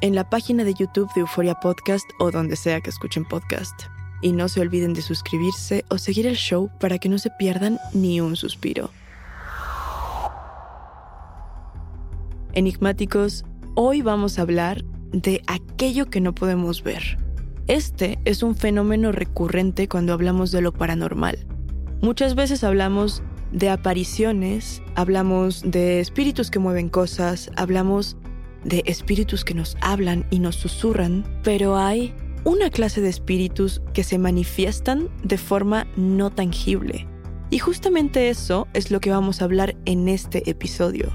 en la página de YouTube de Euforia Podcast o donde sea que escuchen podcast. Y no se olviden de suscribirse o seguir el show para que no se pierdan ni un suspiro. Enigmáticos, hoy vamos a hablar de aquello que no podemos ver. Este es un fenómeno recurrente cuando hablamos de lo paranormal. Muchas veces hablamos de apariciones, hablamos de espíritus que mueven cosas, hablamos de espíritus que nos hablan y nos susurran, pero hay una clase de espíritus que se manifiestan de forma no tangible. Y justamente eso es lo que vamos a hablar en este episodio.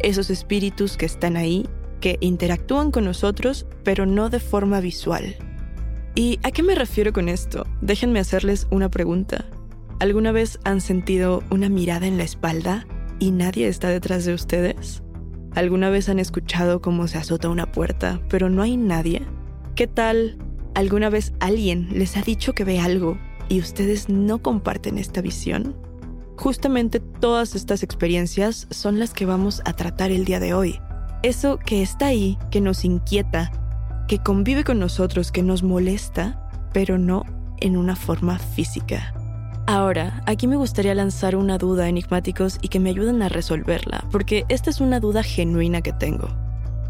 Esos espíritus que están ahí, que interactúan con nosotros, pero no de forma visual. ¿Y a qué me refiero con esto? Déjenme hacerles una pregunta. ¿Alguna vez han sentido una mirada en la espalda y nadie está detrás de ustedes? ¿Alguna vez han escuchado cómo se azota una puerta, pero no hay nadie? ¿Qué tal alguna vez alguien les ha dicho que ve algo y ustedes no comparten esta visión? Justamente todas estas experiencias son las que vamos a tratar el día de hoy. Eso que está ahí, que nos inquieta, que convive con nosotros, que nos molesta, pero no en una forma física. Ahora, aquí me gustaría lanzar una duda enigmáticos y que me ayuden a resolverla, porque esta es una duda genuina que tengo.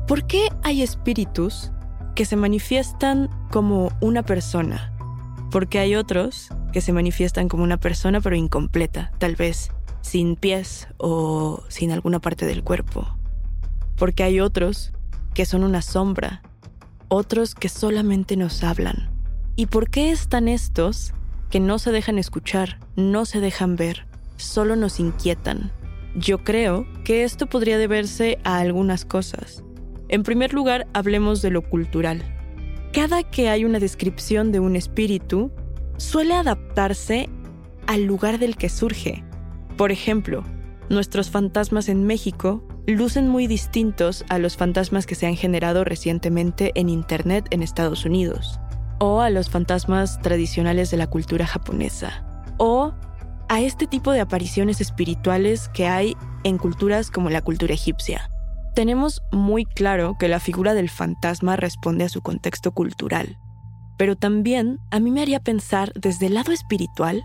¿Por qué hay espíritus que se manifiestan como una persona? Porque hay otros que se manifiestan como una persona pero incompleta, tal vez sin pies o sin alguna parte del cuerpo. Porque hay otros que son una sombra, otros que solamente nos hablan. ¿Y por qué están estos que no se dejan escuchar, no se dejan ver, solo nos inquietan. Yo creo que esto podría deberse a algunas cosas. En primer lugar, hablemos de lo cultural. Cada que hay una descripción de un espíritu, suele adaptarse al lugar del que surge. Por ejemplo, nuestros fantasmas en México lucen muy distintos a los fantasmas que se han generado recientemente en Internet en Estados Unidos o a los fantasmas tradicionales de la cultura japonesa, o a este tipo de apariciones espirituales que hay en culturas como la cultura egipcia. Tenemos muy claro que la figura del fantasma responde a su contexto cultural, pero también a mí me haría pensar desde el lado espiritual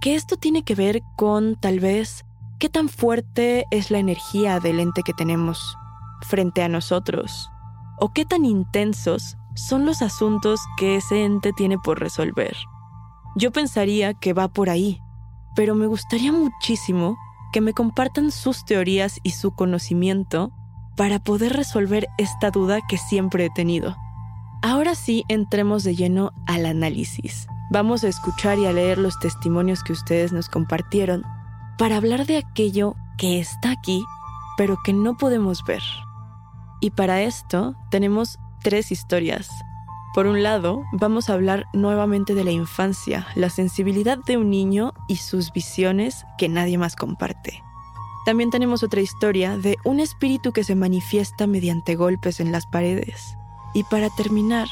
que esto tiene que ver con tal vez qué tan fuerte es la energía del ente que tenemos frente a nosotros, o qué tan intensos son los asuntos que ese ente tiene por resolver. Yo pensaría que va por ahí, pero me gustaría muchísimo que me compartan sus teorías y su conocimiento para poder resolver esta duda que siempre he tenido. Ahora sí, entremos de lleno al análisis. Vamos a escuchar y a leer los testimonios que ustedes nos compartieron para hablar de aquello que está aquí, pero que no podemos ver. Y para esto tenemos tres historias. Por un lado, vamos a hablar nuevamente de la infancia, la sensibilidad de un niño y sus visiones que nadie más comparte. También tenemos otra historia de un espíritu que se manifiesta mediante golpes en las paredes. Y para terminar,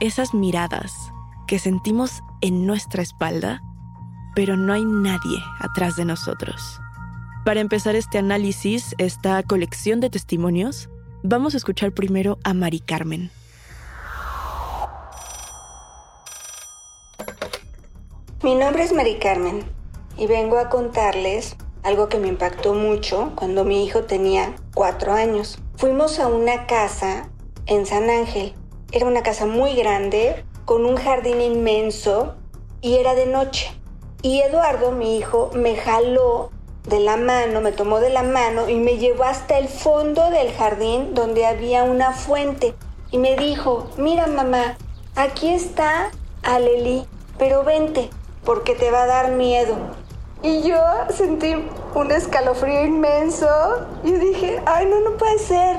esas miradas que sentimos en nuestra espalda, pero no hay nadie atrás de nosotros. Para empezar este análisis, esta colección de testimonios, Vamos a escuchar primero a Mari Carmen. Mi nombre es Mari Carmen y vengo a contarles algo que me impactó mucho cuando mi hijo tenía cuatro años. Fuimos a una casa en San Ángel. Era una casa muy grande, con un jardín inmenso y era de noche. Y Eduardo, mi hijo, me jaló de la mano, me tomó de la mano y me llevó hasta el fondo del jardín donde había una fuente y me dijo, mira mamá, aquí está Aleli, pero vente, porque te va a dar miedo. Y yo sentí un escalofrío inmenso y dije, ay, no, no puede ser.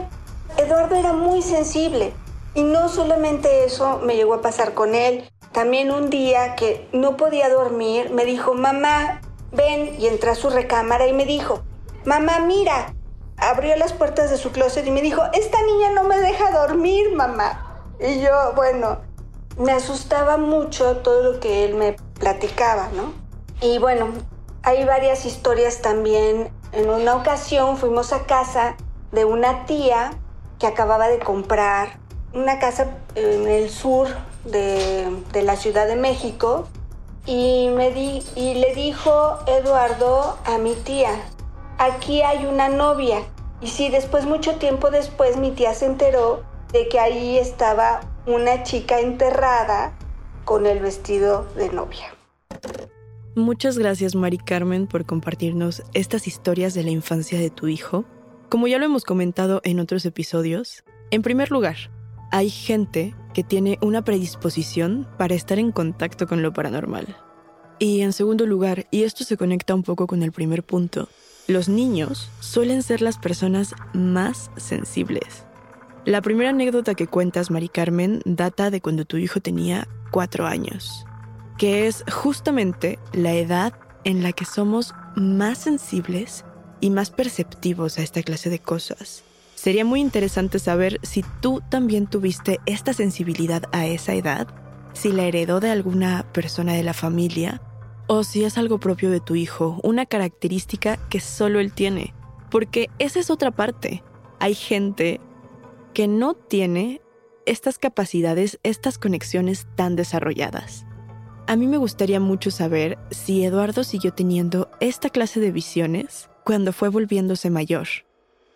Eduardo era muy sensible. Y no solamente eso me llegó a pasar con él, también un día que no podía dormir, me dijo, mamá, ven y entró a su recámara y me dijo, mamá, mira. Abrió las puertas de su closet y me dijo, esta niña no me deja dormir, mamá. Y yo, bueno, me asustaba mucho todo lo que él me platicaba, ¿no? Y bueno, hay varias historias también. En una ocasión fuimos a casa de una tía que acababa de comprar una casa en el sur de, de la Ciudad de México y, me di, y le dijo Eduardo a mi tía, aquí hay una novia. Y sí, después, mucho tiempo después, mi tía se enteró de que ahí estaba una chica enterrada con el vestido de novia. Muchas gracias, Mari Carmen, por compartirnos estas historias de la infancia de tu hijo. Como ya lo hemos comentado en otros episodios, en primer lugar, hay gente que tiene una predisposición para estar en contacto con lo paranormal. Y en segundo lugar, y esto se conecta un poco con el primer punto, los niños suelen ser las personas más sensibles. La primera anécdota que cuentas, Mari Carmen, data de cuando tu hijo tenía cuatro años, que es justamente la edad en la que somos más sensibles y más perceptivos a esta clase de cosas. Sería muy interesante saber si tú también tuviste esta sensibilidad a esa edad, si la heredó de alguna persona de la familia o si es algo propio de tu hijo, una característica que solo él tiene. Porque esa es otra parte. Hay gente que no tiene estas capacidades, estas conexiones tan desarrolladas. a mí me gustaría mucho saber si Eduardo siguió teniendo esta clase de visiones cuando fue volviéndose mayor.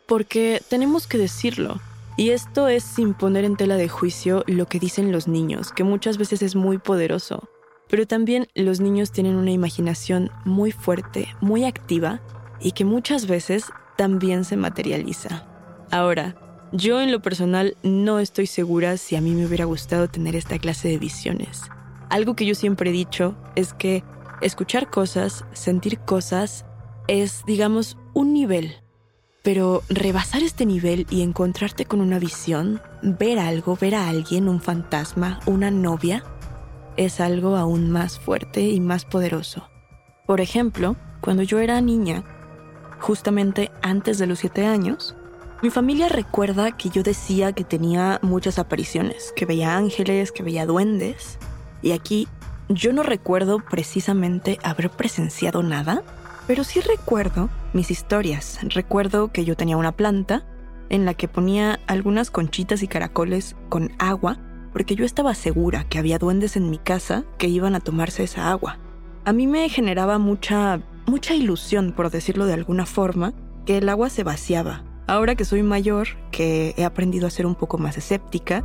Porque tenemos que decirlo, y esto es sin poner en tela de juicio lo que dicen los niños, que muchas veces es muy poderoso. Pero también los niños tienen una imaginación muy fuerte, muy activa, y que muchas veces también se materializa. Ahora, yo en lo personal no estoy segura si a mí me hubiera gustado tener esta clase de visiones. Algo que yo siempre he dicho es que escuchar cosas, sentir cosas, es, digamos, un nivel. Pero rebasar este nivel y encontrarte con una visión, ver algo, ver a alguien, un fantasma, una novia, es algo aún más fuerte y más poderoso. Por ejemplo, cuando yo era niña, justamente antes de los siete años, mi familia recuerda que yo decía que tenía muchas apariciones, que veía ángeles, que veía duendes. Y aquí yo no recuerdo precisamente haber presenciado nada, pero sí recuerdo mis historias. Recuerdo que yo tenía una planta en la que ponía algunas conchitas y caracoles con agua, porque yo estaba segura que había duendes en mi casa que iban a tomarse esa agua. A mí me generaba mucha mucha ilusión, por decirlo de alguna forma, que el agua se vaciaba Ahora que soy mayor, que he aprendido a ser un poco más escéptica,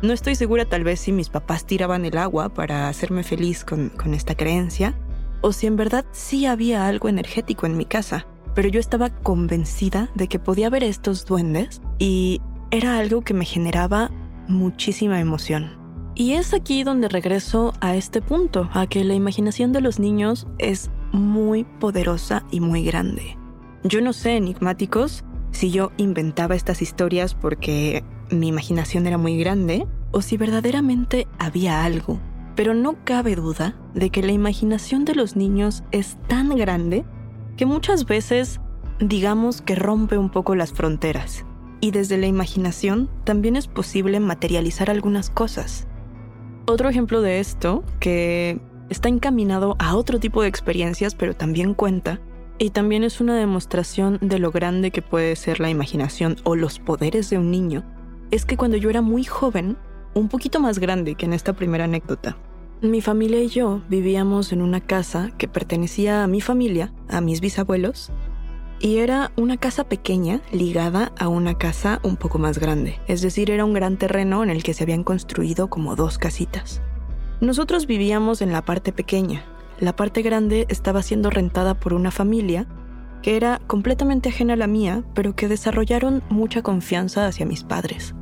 no estoy segura tal vez si mis papás tiraban el agua para hacerme feliz con, con esta creencia, o si en verdad sí había algo energético en mi casa, pero yo estaba convencida de que podía ver estos duendes y era algo que me generaba muchísima emoción. Y es aquí donde regreso a este punto, a que la imaginación de los niños es muy poderosa y muy grande. Yo no sé, enigmáticos, si yo inventaba estas historias porque mi imaginación era muy grande o si verdaderamente había algo. Pero no cabe duda de que la imaginación de los niños es tan grande que muchas veces digamos que rompe un poco las fronteras. Y desde la imaginación también es posible materializar algunas cosas. Otro ejemplo de esto, que está encaminado a otro tipo de experiencias, pero también cuenta, y también es una demostración de lo grande que puede ser la imaginación o los poderes de un niño. Es que cuando yo era muy joven, un poquito más grande que en esta primera anécdota, mi familia y yo vivíamos en una casa que pertenecía a mi familia, a mis bisabuelos, y era una casa pequeña ligada a una casa un poco más grande, es decir, era un gran terreno en el que se habían construido como dos casitas. Nosotros vivíamos en la parte pequeña, la parte grande estaba siendo rentada por una familia que era completamente ajena a la mía, pero que desarrollaron mucha confianza hacia mis padres.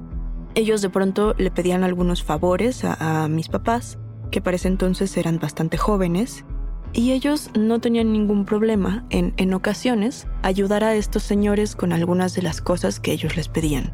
Ellos de pronto le pedían algunos favores a, mis papás, que para ese entonces eran bastante jóvenes, y ellos no tenían ningún problema en, en ocasiones, ayudar a estos señores con algunas de las cosas que ellos les pedían.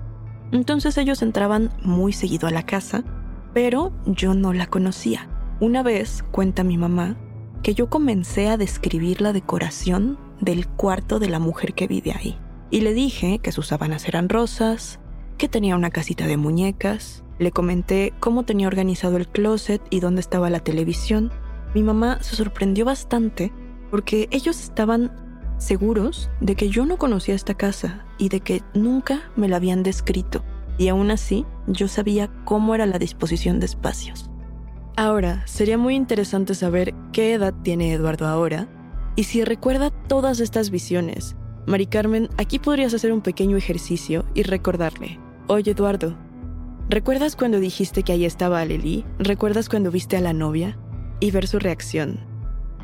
Entonces ellos entraban muy seguido a la casa, pero yo no la conocía. Una vez, cuenta mi mamá, que yo comencé a describir la decoración del cuarto de la mujer que vive ahí. Y le dije que sus sábanas eran rosas, que tenía una casita de muñecas, le comenté cómo tenía organizado el closet y dónde estaba la televisión. Mi mamá se sorprendió bastante porque ellos estaban seguros de que yo no conocía esta casa y de que nunca me la habían descrito. Y aún así, yo sabía cómo era la disposición de espacios. Ahora, sería muy interesante saber qué edad tiene Eduardo ahora y si recuerda todas estas visiones. Mari Carmen, aquí podrías hacer un pequeño ejercicio y recordarle. Oye, Eduardo, ¿recuerdas cuando dijiste que ahí estaba Aleli? ¿Recuerdas cuando viste a la novia? Y ver su reacción.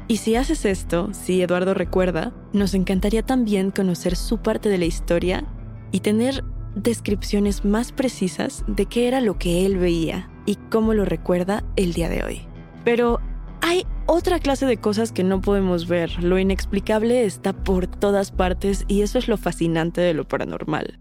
Y si haces esto, si Eduardo recuerda, nos encantaría también conocer su parte de la historia y tener descripciones más precisas de qué era lo que él veía y cómo lo recuerda el día de hoy. Pero hay otra clase de cosas que no podemos ver. Lo inexplicable está por todas partes y eso es lo fascinante de lo paranormal.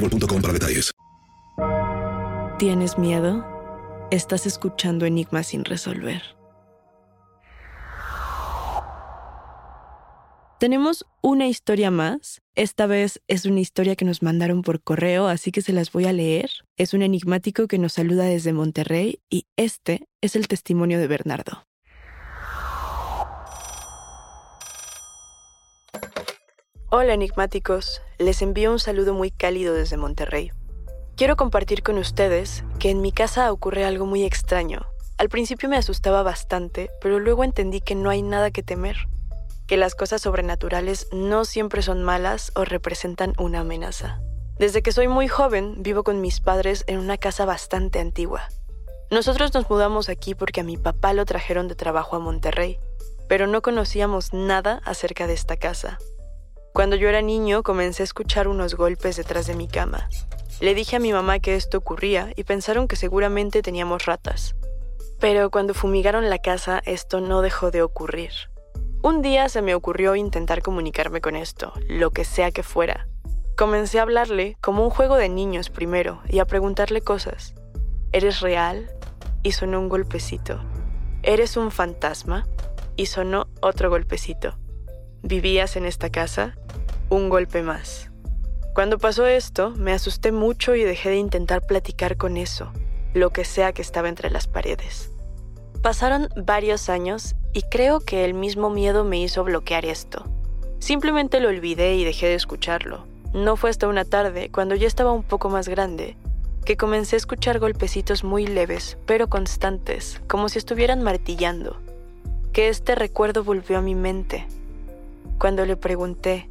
detalles. ¿Tienes miedo? Estás escuchando Enigmas sin resolver. Tenemos una historia más. Esta vez es una historia que nos mandaron por correo, así que se las voy a leer. Es un enigmático que nos saluda desde Monterrey y este es el testimonio de Bernardo. Hola enigmáticos, les envío un saludo muy cálido desde Monterrey. Quiero compartir con ustedes que en mi casa ocurre algo muy extraño. Al principio me asustaba bastante, pero luego entendí que no hay nada que temer, que las cosas sobrenaturales no siempre son malas o representan una amenaza. Desde que soy muy joven, vivo con mis padres en una casa bastante antigua. Nosotros nos mudamos aquí porque a mi papá lo trajeron de trabajo a Monterrey, pero no conocíamos nada acerca de esta casa. Cuando yo era niño comencé a escuchar unos golpes detrás de mi cama. Le dije a mi mamá que esto ocurría y pensaron que seguramente teníamos ratas. Pero cuando fumigaron la casa esto no dejó de ocurrir. Un día se me ocurrió intentar comunicarme con esto, lo que sea que fuera. Comencé a hablarle como un juego de niños primero y a preguntarle cosas. ¿Eres real? Y sonó un golpecito. ¿Eres un fantasma? Y sonó otro golpecito. ¿Vivías en esta casa? Un golpe más. Cuando pasó esto, me asusté mucho y dejé de intentar platicar con eso, lo que sea que estaba entre las paredes. Pasaron varios años y creo que el mismo miedo me hizo bloquear esto. Simplemente lo olvidé y dejé de escucharlo. No fue hasta una tarde, cuando ya estaba un poco más grande, que comencé a escuchar golpecitos muy leves, pero constantes, como si estuvieran martillando, que este recuerdo volvió a mi mente cuando le pregunté,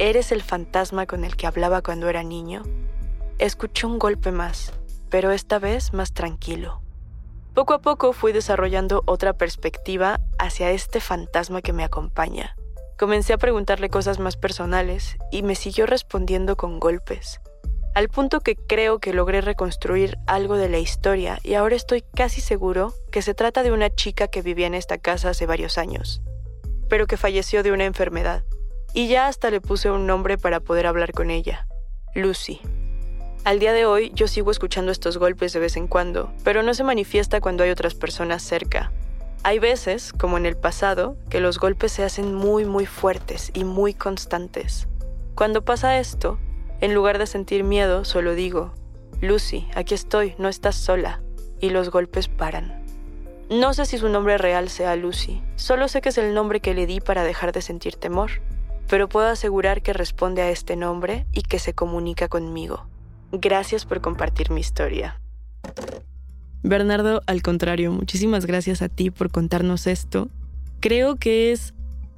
¿eres el fantasma con el que hablaba cuando era niño? Escuché un golpe más, pero esta vez más tranquilo. Poco a poco fui desarrollando otra perspectiva hacia este fantasma que me acompaña. Comencé a preguntarle cosas más personales y me siguió respondiendo con golpes, al punto que creo que logré reconstruir algo de la historia y ahora estoy casi seguro que se trata de una chica que vivía en esta casa hace varios años pero que falleció de una enfermedad. Y ya hasta le puse un nombre para poder hablar con ella, Lucy. Al día de hoy yo sigo escuchando estos golpes de vez en cuando, pero no se manifiesta cuando hay otras personas cerca. Hay veces, como en el pasado, que los golpes se hacen muy muy fuertes y muy constantes. Cuando pasa esto, en lugar de sentir miedo, solo digo, Lucy, aquí estoy, no estás sola, y los golpes paran. No sé si su nombre real sea Lucy, solo sé que es el nombre que le di para dejar de sentir temor, pero puedo asegurar que responde a este nombre y que se comunica conmigo. Gracias por compartir mi historia. Bernardo, al contrario, muchísimas gracias a ti por contarnos esto. Creo que es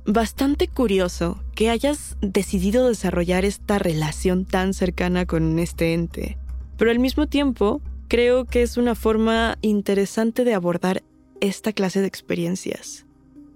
bastante curioso que hayas decidido desarrollar esta relación tan cercana con este ente, pero al mismo tiempo creo que es una forma interesante de abordar esta clase de experiencias.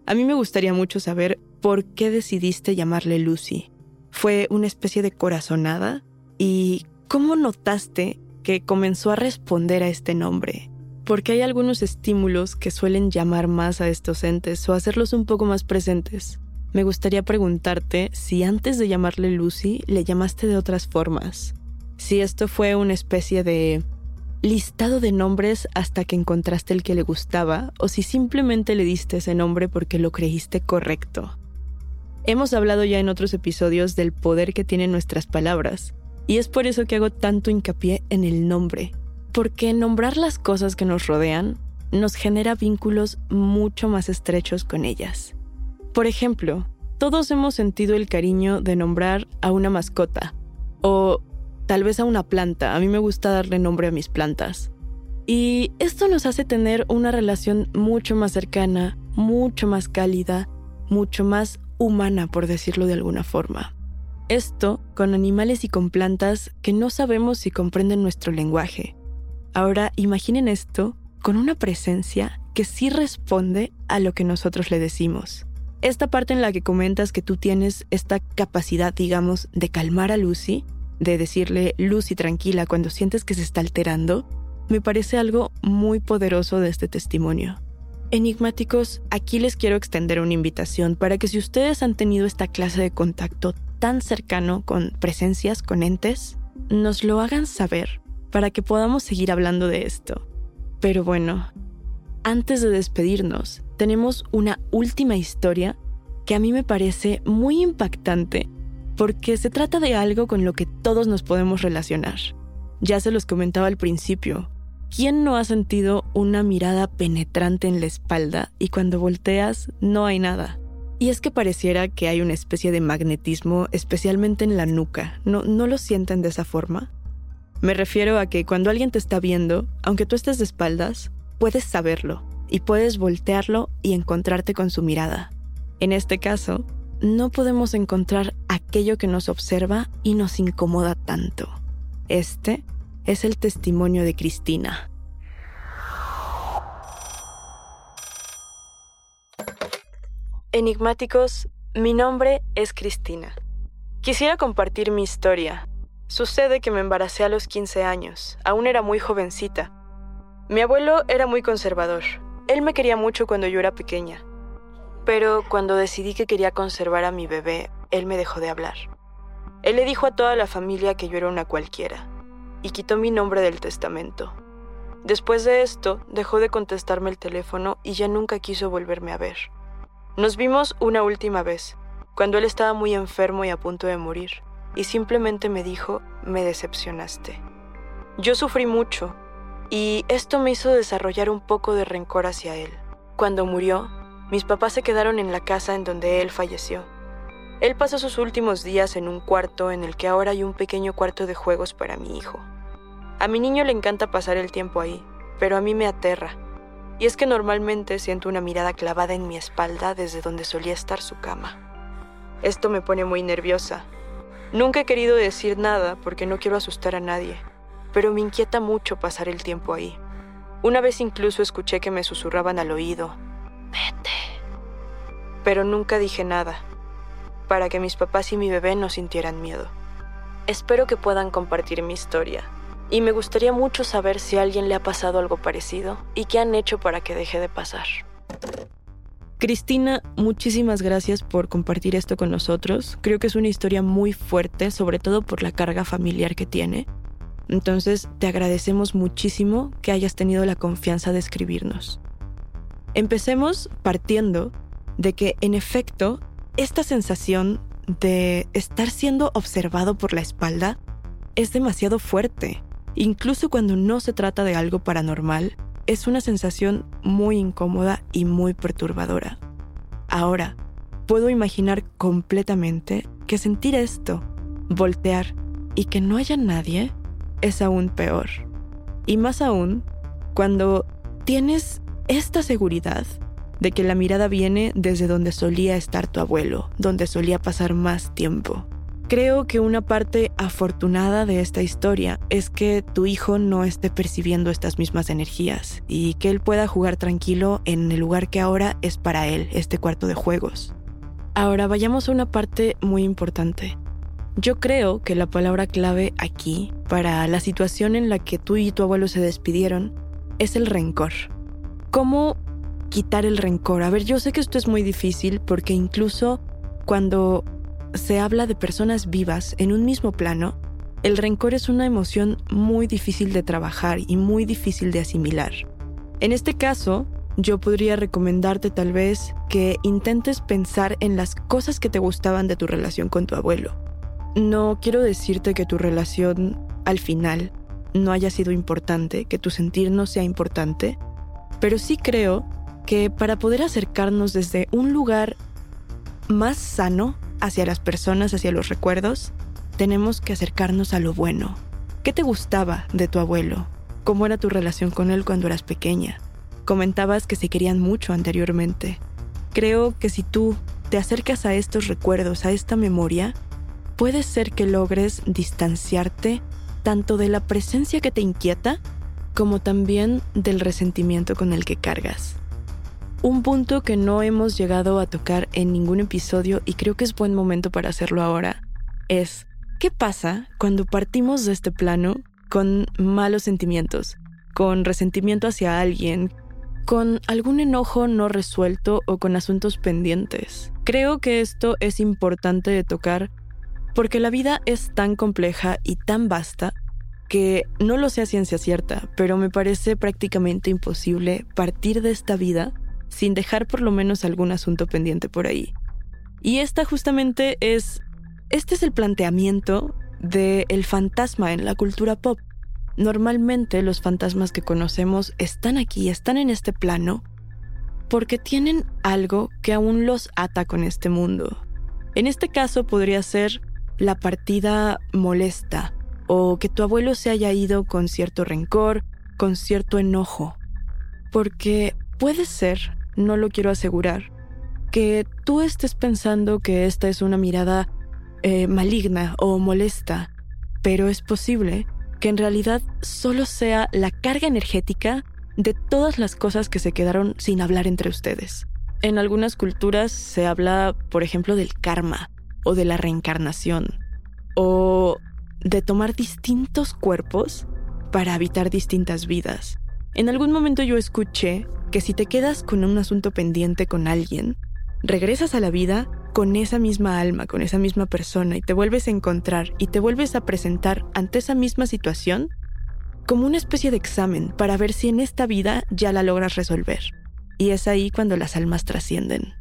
A mí me gustaría mucho saber por qué decidiste llamarle Lucy. ¿Fue una especie de corazonada? ¿Y cómo notaste que comenzó a responder a este nombre. Porque hay algunos estímulos que suelen llamar más a estos entes o hacerlos un poco más presentes. Me gustaría preguntarte si antes de llamarle Lucy le llamaste de otras formas. Si esto fue una especie de listado de nombres hasta que encontraste el que le gustaba o si simplemente le diste ese nombre porque lo creíste correcto. Hemos hablado ya en otros episodios del poder que tienen nuestras palabras y es por eso que hago tanto hincapié en el nombre, porque nombrar las cosas que nos rodean nos genera vínculos mucho más estrechos con ellas. Por ejemplo, todos hemos sentido el cariño de nombrar a una mascota o tal vez a una planta. A mí me gusta darle nombre a mis plantas. Y esto nos hace tener una relación mucho más cercana, mucho más cálida, mucho más humana, por decirlo de alguna forma. Esto con animales y con plantas que no sabemos si comprenden nuestro lenguaje. Ahora imaginen esto con una presencia que sí responde a lo que nosotros le decimos. Esta parte en la que comentas que tú tienes esta capacidad, digamos, de calmar a Lucy, de decirle Lucy tranquila cuando sientes que se está alterando, me parece algo muy poderoso de este testimonio. Enigmáticos, aquí les quiero extender una invitación para que si ustedes han tenido esta clase de contacto tan cercano con presencias, con entes, nos lo hagan saber para que podamos seguir hablando de esto. Pero bueno, antes de despedirnos, tenemos una última historia que a mí me parece muy impactante porque se trata de algo con lo que todos nos podemos relacionar. Ya se los comentaba al principio. ¿Quién no ha sentido una mirada penetrante en la espalda y cuando volteas no hay nada? Y es que pareciera que hay una especie de magnetismo, especialmente en la nuca. ¿No, ¿No lo sienten de esa forma? Me refiero a que cuando alguien te está viendo, aunque tú estés de espaldas, puedes saberlo y puedes voltearlo y encontrarte con su mirada. En este caso, no podemos encontrar aquello que nos observa y nos incomoda tanto. Este es el testimonio de Cristina. Enigmáticos, mi nombre es Cristina. Quisiera compartir mi historia. Sucede que me embaracé a los 15 años, aún era muy jovencita. Mi abuelo era muy conservador. Él me quería mucho cuando yo era pequeña. Pero cuando decidí que quería conservar a mi bebé, él me dejó de hablar. Él le dijo a toda la familia que yo era una cualquiera, y quitó mi nombre del testamento. Después de esto, dejó de contestarme el teléfono y ya nunca quiso volverme a ver. Nos vimos una última vez, cuando él estaba muy enfermo y a punto de morir, y simplemente me dijo, me decepcionaste. Yo sufrí mucho, y esto me hizo desarrollar un poco de rencor hacia él. Cuando murió, mis papás se quedaron en la casa en donde él falleció. Él pasó sus últimos días en un cuarto en el que ahora hay un pequeño cuarto de juegos para mi hijo. A mi niño le encanta pasar el tiempo ahí, pero a mí me aterra. Y es que normalmente siento una mirada clavada en mi espalda desde donde solía estar su cama. Esto me pone muy nerviosa. Nunca he querido decir nada porque no quiero asustar a nadie, pero me inquieta mucho pasar el tiempo ahí. Una vez incluso escuché que me susurraban al oído, Vete. Pero nunca dije nada, para que mis papás y mi bebé no sintieran miedo. Espero que puedan compartir mi historia, y me gustaría mucho saber si a alguien le ha pasado algo parecido y qué han hecho para que deje de pasar. Cristina, muchísimas gracias por compartir esto con nosotros. Creo que es una historia muy fuerte, sobre todo por la carga familiar que tiene. Entonces, te agradecemos muchísimo que hayas tenido la confianza de escribirnos. Empecemos partiendo de que, en efecto, esta sensación de estar siendo observado por la espalda es demasiado fuerte. Incluso cuando no se trata de algo paranormal, es una sensación muy incómoda y muy perturbadora. Ahora, puedo imaginar completamente que sentir esto, voltear y que no haya nadie, es aún peor. Y más aún, cuando tienes esta seguridad de que la mirada viene desde donde solía estar tu abuelo, donde solía pasar más tiempo. Creo que una parte afortunada de esta historia es que tu hijo no esté percibiendo estas mismas energías y que él pueda jugar tranquilo en el lugar que ahora es para él, este cuarto de juegos. Ahora vayamos a una parte muy importante. Yo creo que la palabra clave aquí, para la situación en la que tú y tu abuelo se despidieron, es el rencor. ¿Cómo quitar el rencor? A ver, yo sé que esto es muy difícil porque incluso cuando se habla de personas vivas en un mismo plano, el rencor es una emoción muy difícil de trabajar y muy difícil de asimilar. En este caso, yo podría recomendarte tal vez que intentes pensar en las cosas que te gustaban de tu relación con tu abuelo. No quiero decirte que tu relación al final no haya sido importante, que tu sentir no sea importante, pero sí creo que para poder acercarnos desde un lugar más sano hacia las personas, hacia los recuerdos, tenemos que acercarnos a lo bueno. ¿Qué te gustaba de tu abuelo? ¿Cómo era tu relación con él cuando eras pequeña? Comentabas que se querían mucho anteriormente. Creo que si tú te acercas a estos recuerdos, a esta memoria, puede ser que logres distanciarte tanto de la presencia que te inquieta como también del resentimiento con el que cargas. Un punto que no hemos llegado a tocar en ningún episodio y creo que es buen momento para hacerlo ahora es ¿qué pasa cuando partimos de este plano con malos sentimientos, con resentimiento hacia alguien, con algún enojo no resuelto o con asuntos pendientes. Creo que esto es importante de tocar porque la vida es tan compleja y tan vasta que no lo sé a ciencia cierta, pero me parece prácticamente imposible partir de esta vida sin dejar por lo menos algún asunto pendiente por ahí. Y esta justamente es, este es el planteamiento del el fantasma en la cultura pop. Normalmente los fantasmas que conocemos están aquí, están en este plano, porque tienen algo que aún los ata con este mundo. En este caso podría ser la partida molesta o que tu abuelo se haya ido con cierto rencor, con cierto enojo. Porque puede ser, no lo quiero asegurar, que tú estés pensando que esta es una mirada eh, maligna o molesta, pero es posible que en realidad solo sea la carga energética de todas las cosas que se quedaron sin hablar entre ustedes. En algunas culturas se habla, por ejemplo, del karma o de la reencarnación o de tomar distintos cuerpos para habitar distintas vidas. En algún momento yo escuché que si te quedas con un asunto pendiente con alguien, regresas a la vida con esa misma alma, con esa misma persona y te vuelves a encontrar y te vuelves a presentar ante esa misma situación como una especie de examen para ver si en esta vida ya la logras resolver. Y es ahí cuando las almas trascienden.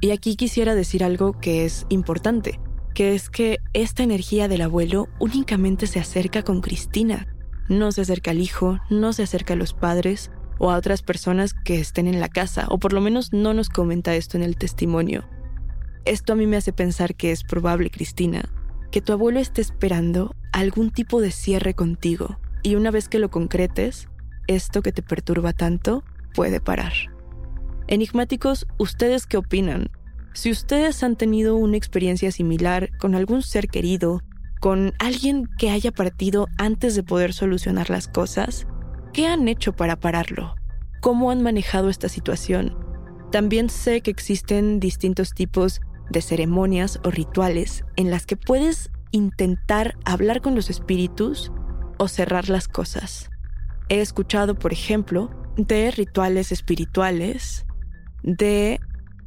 Y aquí quisiera decir algo que es importante, que es que esta energía del abuelo únicamente se acerca con Cristina. No se acerca al hijo, no se acerca a los padres o a otras personas que estén en la casa, o por lo menos no nos comenta esto en el testimonio. Esto a mí me hace pensar que es probable, Cristina, que tu abuelo esté esperando algún tipo de cierre contigo y una vez que lo concretes, esto que te perturba tanto puede parar. Enigmáticos, ¿ustedes qué opinan? Si ustedes han tenido una experiencia similar con algún ser querido, con alguien que haya partido antes de poder solucionar las cosas, ¿qué han hecho para pararlo? ¿Cómo han manejado esta situación? También sé que existen distintos tipos de ceremonias o rituales en las que puedes intentar hablar con los espíritus o cerrar las cosas. He escuchado, por ejemplo, de rituales espirituales, de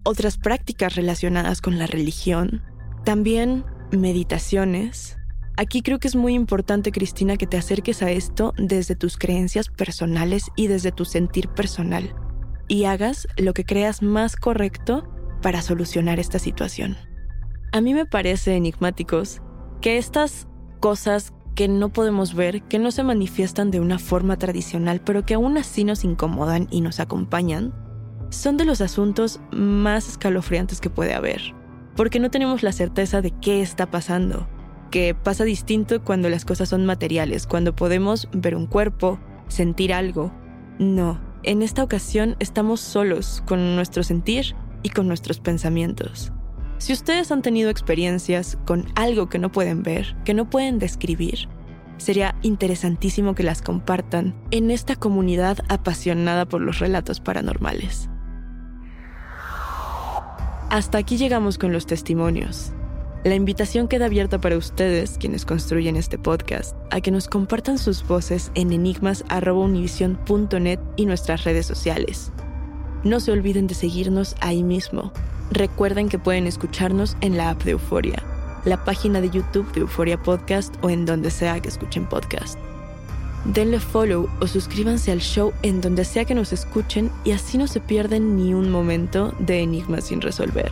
otras prácticas relacionadas con la religión, también meditaciones. Aquí creo que es muy importante, Cristina, que te acerques a esto desde tus creencias personales y desde tu sentir personal y hagas lo que creas más correcto para solucionar esta situación. A mí me parece enigmáticos que estas cosas que no podemos ver, que no se manifiestan de una forma tradicional, pero que aún así nos incomodan y nos acompañan, son de los asuntos más escalofriantes que puede haber, porque no tenemos la certeza de qué está pasando, que pasa distinto cuando las cosas son materiales, cuando podemos ver un cuerpo, sentir algo. No, en esta ocasión estamos solos con nuestro sentir y con nuestros pensamientos. Si ustedes han tenido experiencias con algo que no pueden ver, que no pueden describir, sería interesantísimo que las compartan en esta comunidad apasionada por los relatos paranormales. Hasta aquí llegamos con los testimonios. La invitación queda abierta para ustedes, quienes construyen este podcast, a que nos compartan sus voces en enigmas.univision.net y nuestras redes sociales. No se olviden de seguirnos ahí mismo. Recuerden que pueden escucharnos en la app de Euforia, la página de YouTube de Euforia Podcast o en donde sea que escuchen podcast. Denle follow o suscríbanse al show en donde sea que nos escuchen y así no se pierden ni un momento de Enigmas sin resolver.